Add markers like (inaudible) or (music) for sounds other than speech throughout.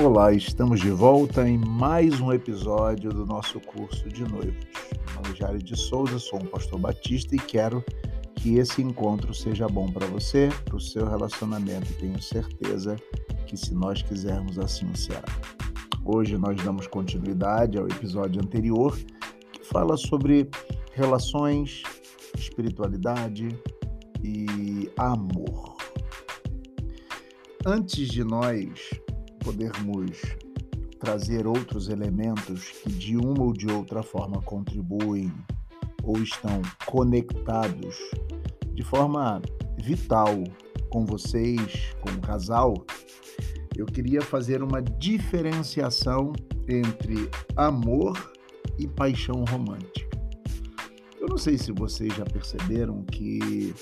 Olá, estamos de volta em mais um episódio do nosso curso de noivos. Meu nome é Jário de Souza, sou um pastor batista e quero que esse encontro seja bom para você, para o seu relacionamento. Tenho certeza que se nós quisermos assim será. Hoje nós damos continuidade ao episódio anterior que fala sobre relações, espiritualidade e amor. Antes de nós podermos trazer outros elementos que de uma ou de outra forma contribuem ou estão conectados de forma vital com vocês, como casal, eu queria fazer uma diferenciação entre amor e paixão romântica. Eu não sei se vocês já perceberam que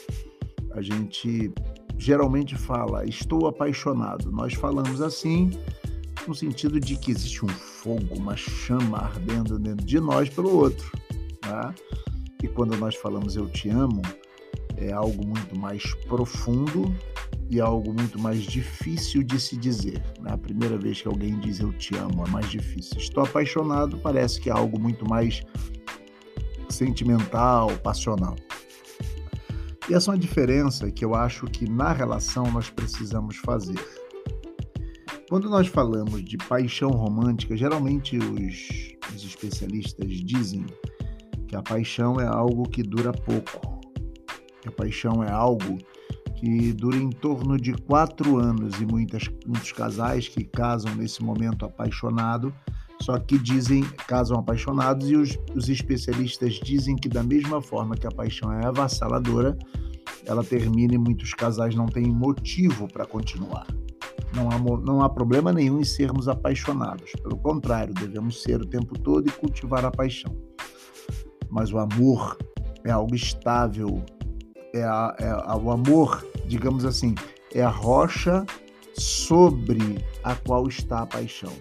a gente geralmente fala estou apaixonado. Nós falamos assim no sentido de que existe um fogo, uma chama ardendo dentro de nós pelo outro. Tá? E quando nós falamos eu te amo, é algo muito mais profundo e algo muito mais difícil de se dizer. Né? A primeira vez que alguém diz eu te amo é mais difícil. Estou apaixonado parece que é algo muito mais sentimental, passional. E essa é uma diferença que eu acho que na relação nós precisamos fazer. Quando nós falamos de paixão romântica, geralmente os, os especialistas dizem que a paixão é algo que dura pouco. Que a paixão é algo que dura em torno de quatro anos e muitas, muitos casais que casam nesse momento apaixonado só que dizem, casam apaixonados, e os, os especialistas dizem que, da mesma forma que a paixão é avassaladora, ela termina e muitos casais não têm motivo para continuar. Não há, não há problema nenhum em sermos apaixonados. Pelo contrário, devemos ser o tempo todo e cultivar a paixão. Mas o amor é algo estável. É, a, é o amor, digamos assim, é a rocha sobre a qual está a paixão.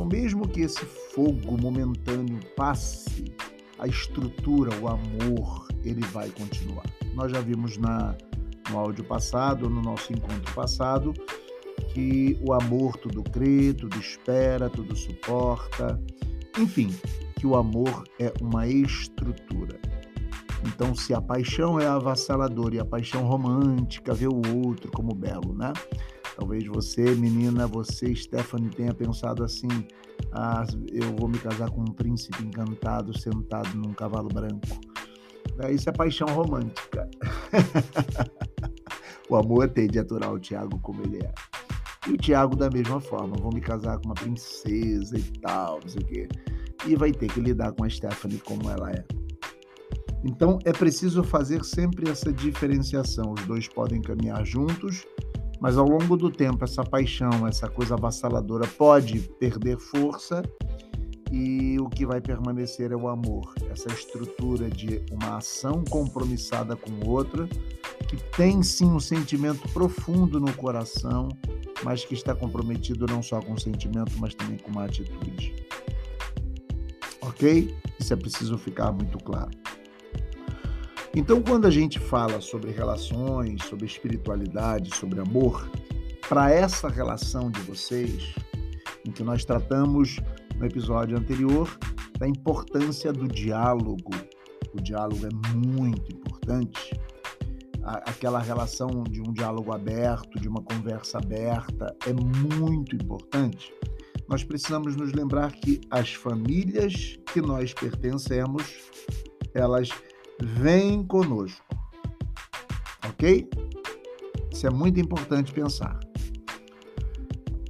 Então, mesmo que esse fogo momentâneo passe, a estrutura, o amor, ele vai continuar. Nós já vimos na, no áudio passado, no nosso encontro passado, que o amor tudo crê, tudo espera, tudo suporta. Enfim, que o amor é uma estrutura. Então, se a paixão é avassaladora e a paixão romântica vê o outro como belo, né? Talvez você, menina, você, Stephanie, tenha pensado assim: ah, eu vou me casar com um príncipe encantado sentado num cavalo branco. Isso é paixão romântica. (laughs) o amor tende a aturar o Tiago como ele é. E o Tiago, da mesma forma, vou me casar com uma princesa e tal, não sei o quê. E vai ter que lidar com a Stephanie como ela é. Então é preciso fazer sempre essa diferenciação. Os dois podem caminhar juntos, mas ao longo do tempo, essa paixão, essa coisa avassaladora pode perder força e o que vai permanecer é o amor, essa estrutura de uma ação compromissada com outra, que tem sim um sentimento profundo no coração, mas que está comprometido não só com o sentimento, mas também com uma atitude. Ok? Isso é preciso ficar muito claro. Então, quando a gente fala sobre relações, sobre espiritualidade, sobre amor, para essa relação de vocês, em que nós tratamos no episódio anterior da importância do diálogo, o diálogo é muito importante. Aquela relação de um diálogo aberto, de uma conversa aberta, é muito importante. Nós precisamos nos lembrar que as famílias que nós pertencemos, elas vem conosco. Ok? Isso é muito importante pensar.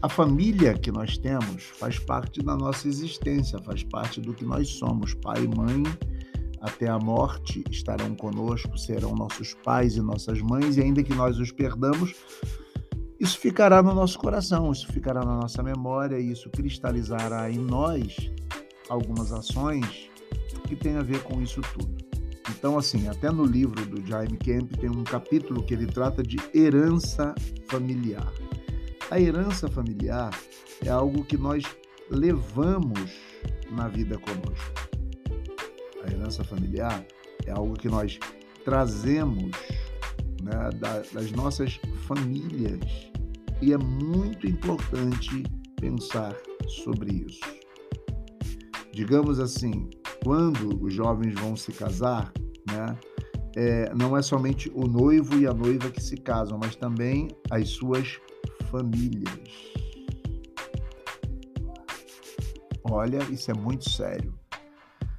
A família que nós temos faz parte da nossa existência, faz parte do que nós somos. Pai e mãe, até a morte, estarão conosco, serão nossos pais e nossas mães, e ainda que nós os perdamos, isso ficará no nosso coração, isso ficará na nossa memória, e isso cristalizará em nós algumas ações que têm a ver com isso tudo. Então, assim, até no livro do Jaime Kemp tem um capítulo que ele trata de herança familiar. A herança familiar é algo que nós levamos na vida conosco. A herança familiar é algo que nós trazemos né, das nossas famílias E é muito importante pensar sobre isso. Digamos assim, quando os jovens vão se casar, né, é, não é somente o noivo e a noiva que se casam, mas também as suas famílias. Olha, isso é muito sério.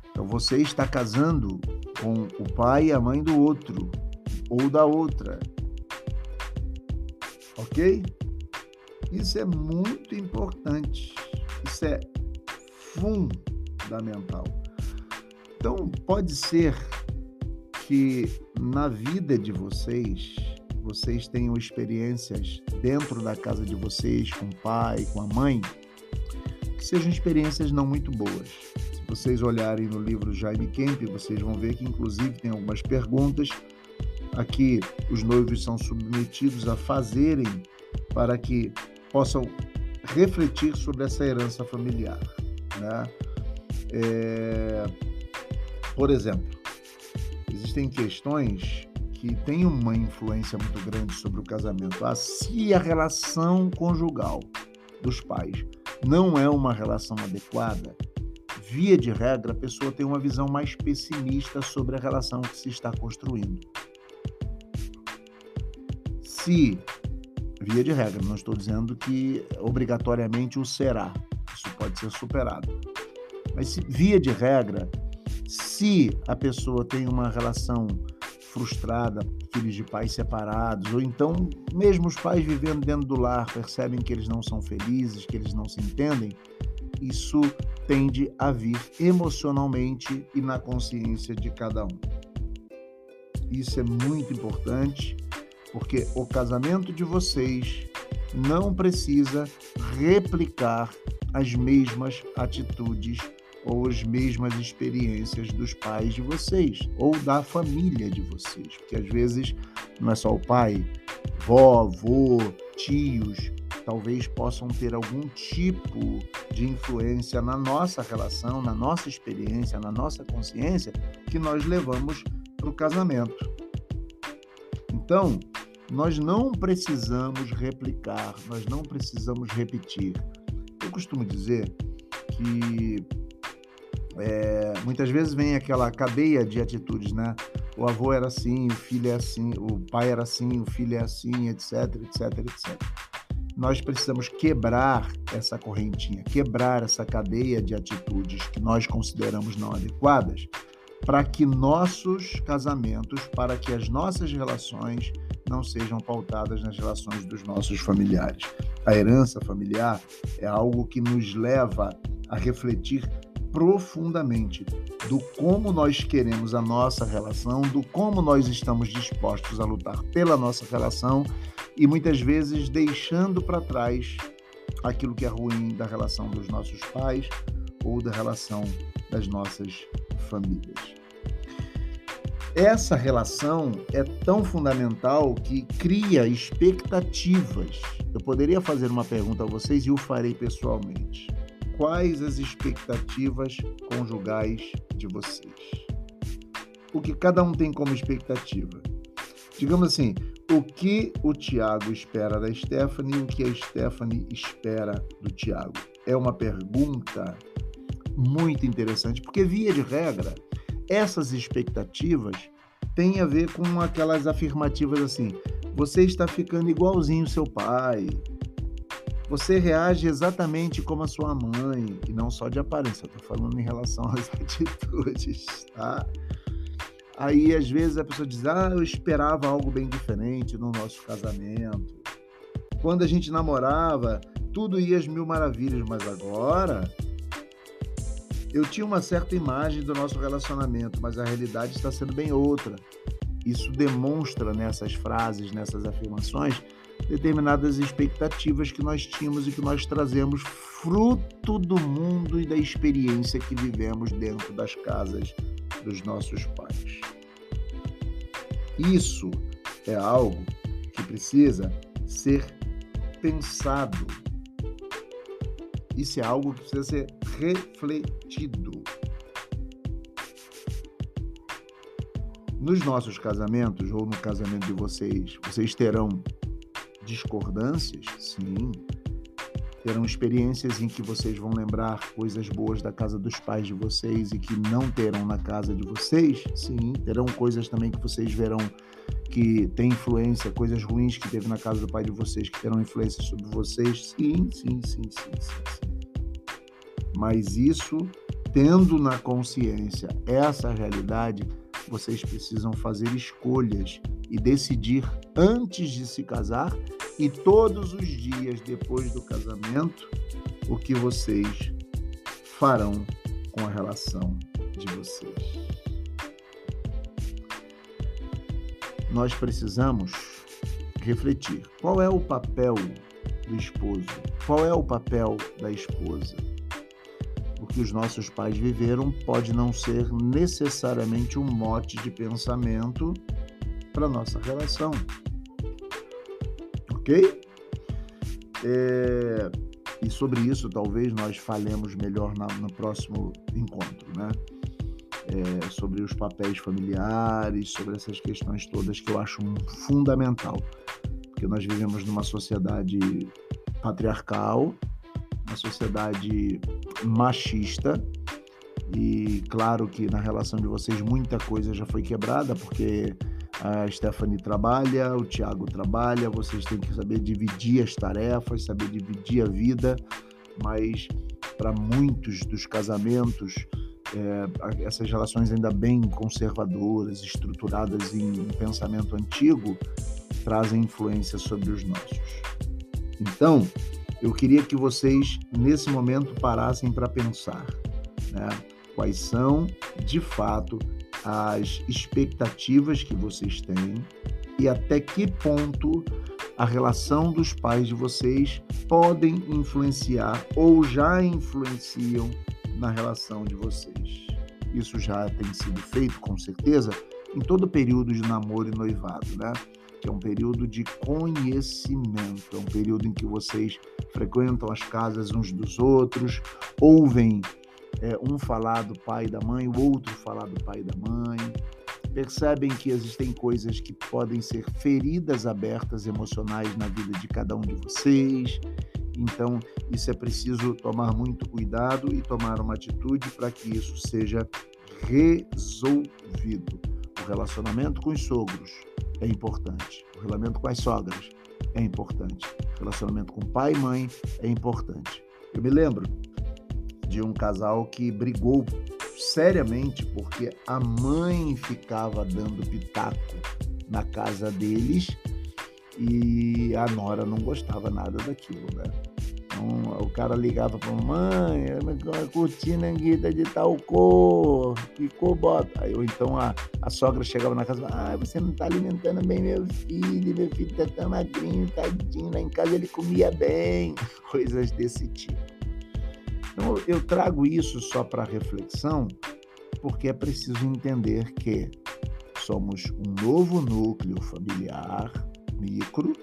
Então você está casando com o pai e a mãe do outro ou da outra. Ok? Isso é muito importante. Isso é fundamental. Então, pode ser que na vida de vocês, vocês tenham experiências dentro da casa de vocês, com o pai, com a mãe, que sejam experiências não muito boas. Se vocês olharem no livro Jaime Kemp, vocês vão ver que, inclusive, tem algumas perguntas aqui os noivos são submetidos a fazerem para que possam refletir sobre essa herança familiar. Né? É... Por exemplo, existem questões que têm uma influência muito grande sobre o casamento. Ah, se a relação conjugal dos pais não é uma relação adequada, via de regra, a pessoa tem uma visão mais pessimista sobre a relação que se está construindo. Se, via de regra, não estou dizendo que obrigatoriamente o será, isso pode ser superado. Mas, se, via de regra, se a pessoa tem uma relação frustrada, filhos de pais separados, ou então mesmo os pais vivendo dentro do lar percebem que eles não são felizes, que eles não se entendem, isso tende a vir emocionalmente e na consciência de cada um. Isso é muito importante, porque o casamento de vocês não precisa replicar as mesmas atitudes ou as mesmas experiências dos pais de vocês ou da família de vocês, porque às vezes não é só o pai, vó, avô, tios, talvez possam ter algum tipo de influência na nossa relação, na nossa experiência, na nossa consciência que nós levamos para o casamento. Então, nós não precisamos replicar, nós não precisamos repetir. Eu costumo dizer que é, muitas vezes vem aquela cadeia de atitudes, né? O avô era assim, o filho é assim, o pai era assim, o filho é assim, etc, etc, etc. Nós precisamos quebrar essa correntinha, quebrar essa cadeia de atitudes que nós consideramos não adequadas, para que nossos casamentos, para que as nossas relações não sejam pautadas nas relações dos nossos familiares. A herança familiar é algo que nos leva a refletir profundamente do como nós queremos a nossa relação, do como nós estamos dispostos a lutar pela nossa relação e muitas vezes deixando para trás aquilo que é ruim da relação dos nossos pais ou da relação das nossas famílias. Essa relação é tão fundamental que cria expectativas. Eu poderia fazer uma pergunta a vocês e o farei pessoalmente quais as expectativas conjugais de vocês. O que cada um tem como expectativa. Digamos assim, o que o Tiago espera da Stephanie e o que a Stephanie espera do Tiago. É uma pergunta muito interessante, porque, via de regra, essas expectativas têm a ver com aquelas afirmativas assim: você está ficando igualzinho seu pai, você reage exatamente como a sua mãe, e não só de aparência, eu tô falando em relação (laughs) às atitudes, tá? Aí, às vezes, a pessoa diz: Ah, eu esperava algo bem diferente no nosso casamento. Quando a gente namorava, tudo ia às mil maravilhas, mas agora eu tinha uma certa imagem do nosso relacionamento, mas a realidade está sendo bem outra. Isso demonstra nessas frases, nessas afirmações, determinadas expectativas que nós tínhamos e que nós trazemos fruto do mundo e da experiência que vivemos dentro das casas dos nossos pais. Isso é algo que precisa ser pensado. Isso é algo que precisa ser refletido. Nos nossos casamentos, ou no casamento de vocês, vocês terão discordâncias? Sim. Terão experiências em que vocês vão lembrar coisas boas da casa dos pais de vocês e que não terão na casa de vocês? Sim. Terão coisas também que vocês verão que tem influência, coisas ruins que teve na casa do pai de vocês que terão influência sobre vocês? Sim, sim, sim, sim, sim. sim. Mas isso, tendo na consciência essa realidade, vocês precisam fazer escolhas e decidir antes de se casar e todos os dias depois do casamento o que vocês farão com a relação de vocês. Nós precisamos refletir qual é o papel do esposo, qual é o papel da esposa. O que os nossos pais viveram pode não ser necessariamente um mote de pensamento para nossa relação. Ok? É, e sobre isso talvez nós falemos melhor na, no próximo encontro, né? É, sobre os papéis familiares, sobre essas questões todas que eu acho fundamental, porque nós vivemos numa sociedade patriarcal, uma sociedade machista, e claro que na relação de vocês muita coisa já foi quebrada, porque a Stephanie trabalha, o Tiago trabalha, vocês têm que saber dividir as tarefas, saber dividir a vida, mas para muitos dos casamentos, é, essas relações ainda bem conservadoras, estruturadas em pensamento antigo, trazem influência sobre os nossos. Então, eu queria que vocês, nesse momento, parassem para pensar né, quais são, de fato, as expectativas que vocês têm e até que ponto a relação dos pais de vocês podem influenciar ou já influenciam na relação de vocês. Isso já tem sido feito, com certeza, em todo período de namoro e noivado, né? Que é um período de conhecimento, é um período em que vocês frequentam as casas uns dos outros, ouvem é, um falar do pai e da mãe, o outro falar do pai e da mãe. Percebem que existem coisas que podem ser feridas abertas emocionais na vida de cada um de vocês. Então, isso é preciso tomar muito cuidado e tomar uma atitude para que isso seja resolvido. O relacionamento com os sogros é importante. O relacionamento com as sogras é importante. O relacionamento com pai e mãe é importante. Eu me lembro de um casal que brigou seriamente porque a mãe ficava dando pitaco na casa deles e a nora não gostava nada daquilo, né? Então o cara ligava para mãe, a cortina tá de tal cor, cor bota? Aí, ou então a, a sogra chegava na casa, ah, você não está alimentando bem meu filho, meu filho tá tão magrinho, tadinho, lá em casa ele comia bem, (laughs) coisas desse tipo. Então, eu trago isso só para reflexão, porque é preciso entender que somos um novo núcleo familiar, micro,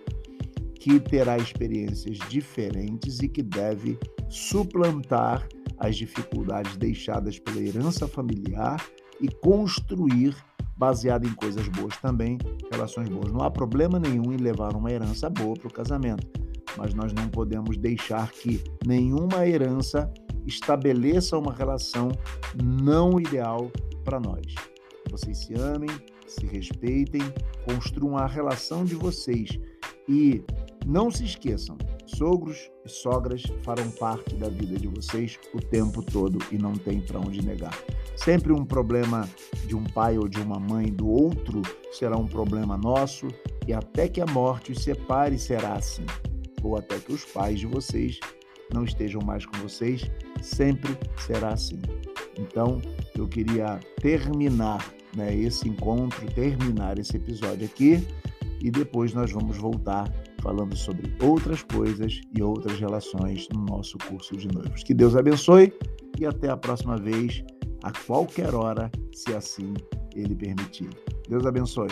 que terá experiências diferentes e que deve suplantar as dificuldades deixadas pela herança familiar e construir, baseado em coisas boas também, relações boas. Não há problema nenhum em levar uma herança boa para o casamento mas nós não podemos deixar que nenhuma herança estabeleça uma relação não ideal para nós. Vocês se amem, se respeitem, construam a relação de vocês e não se esqueçam, sogros e sogras farão parte da vida de vocês o tempo todo e não tem para onde negar. Sempre um problema de um pai ou de uma mãe do outro será um problema nosso e até que a morte os separe será assim ou até que os pais de vocês não estejam mais com vocês, sempre será assim. Então, eu queria terminar né, esse encontro, terminar esse episódio aqui e depois nós vamos voltar falando sobre outras coisas e outras relações no nosso curso de noivos. Que Deus abençoe e até a próxima vez, a qualquer hora, se assim Ele permitir. Deus abençoe.